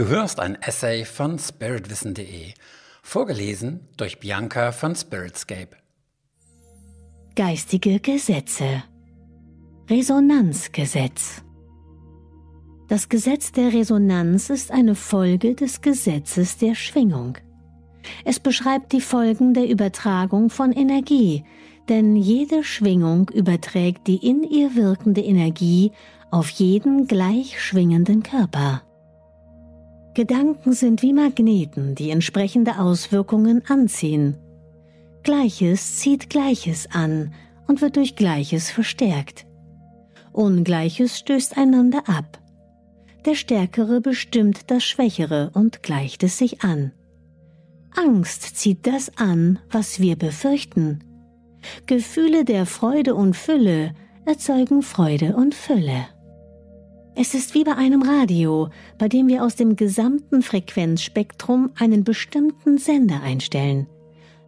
Du hörst ein Essay von spiritwissen.de, vorgelesen durch Bianca von Spiritscape. Geistige Gesetze Resonanzgesetz Das Gesetz der Resonanz ist eine Folge des Gesetzes der Schwingung. Es beschreibt die Folgen der Übertragung von Energie, denn jede Schwingung überträgt die in ihr wirkende Energie auf jeden gleich schwingenden Körper. Gedanken sind wie Magneten, die entsprechende Auswirkungen anziehen. Gleiches zieht Gleiches an und wird durch Gleiches verstärkt. Ungleiches stößt einander ab. Der Stärkere bestimmt das Schwächere und gleicht es sich an. Angst zieht das an, was wir befürchten. Gefühle der Freude und Fülle erzeugen Freude und Fülle. Es ist wie bei einem Radio, bei dem wir aus dem gesamten Frequenzspektrum einen bestimmten Sender einstellen.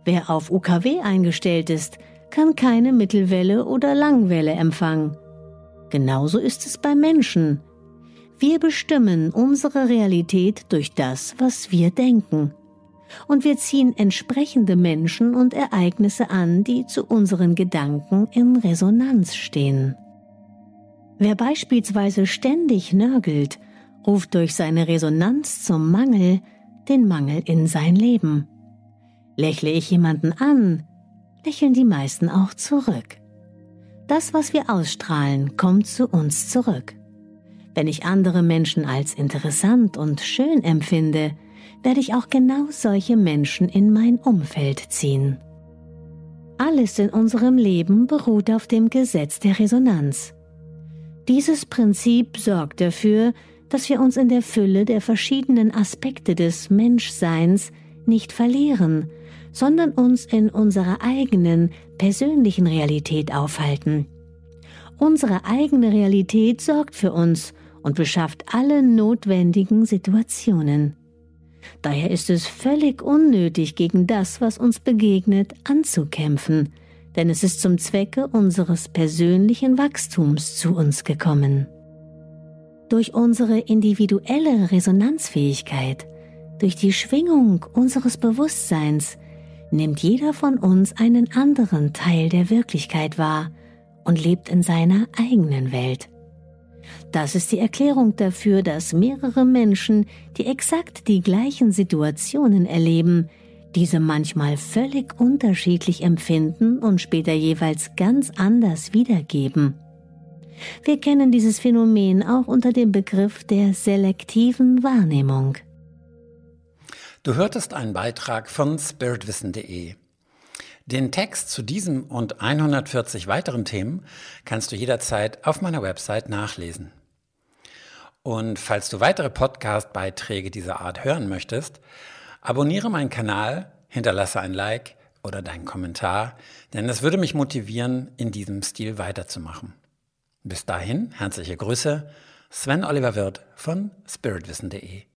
Wer auf UKW eingestellt ist, kann keine Mittelwelle oder Langwelle empfangen. Genauso ist es bei Menschen. Wir bestimmen unsere Realität durch das, was wir denken. Und wir ziehen entsprechende Menschen und Ereignisse an, die zu unseren Gedanken in Resonanz stehen. Wer beispielsweise ständig nörgelt, ruft durch seine Resonanz zum Mangel den Mangel in sein Leben. Lächle ich jemanden an, lächeln die meisten auch zurück. Das, was wir ausstrahlen, kommt zu uns zurück. Wenn ich andere Menschen als interessant und schön empfinde, werde ich auch genau solche Menschen in mein Umfeld ziehen. Alles in unserem Leben beruht auf dem Gesetz der Resonanz. Dieses Prinzip sorgt dafür, dass wir uns in der Fülle der verschiedenen Aspekte des Menschseins nicht verlieren, sondern uns in unserer eigenen, persönlichen Realität aufhalten. Unsere eigene Realität sorgt für uns und beschafft alle notwendigen Situationen. Daher ist es völlig unnötig, gegen das, was uns begegnet, anzukämpfen, denn es ist zum Zwecke unseres persönlichen Wachstums zu uns gekommen. Durch unsere individuelle Resonanzfähigkeit, durch die Schwingung unseres Bewusstseins, nimmt jeder von uns einen anderen Teil der Wirklichkeit wahr und lebt in seiner eigenen Welt. Das ist die Erklärung dafür, dass mehrere Menschen, die exakt die gleichen Situationen erleben, diese manchmal völlig unterschiedlich empfinden und später jeweils ganz anders wiedergeben. Wir kennen dieses Phänomen auch unter dem Begriff der selektiven Wahrnehmung. Du hörtest einen Beitrag von spiritwissen.de. Den Text zu diesem und 140 weiteren Themen kannst du jederzeit auf meiner Website nachlesen. Und falls du weitere Podcast-Beiträge dieser Art hören möchtest, abonniere meinen Kanal, hinterlasse ein Like oder deinen Kommentar, denn es würde mich motivieren, in diesem Stil weiterzumachen. Bis dahin, herzliche Grüße, Sven Oliver Wirth von spiritwissen.de.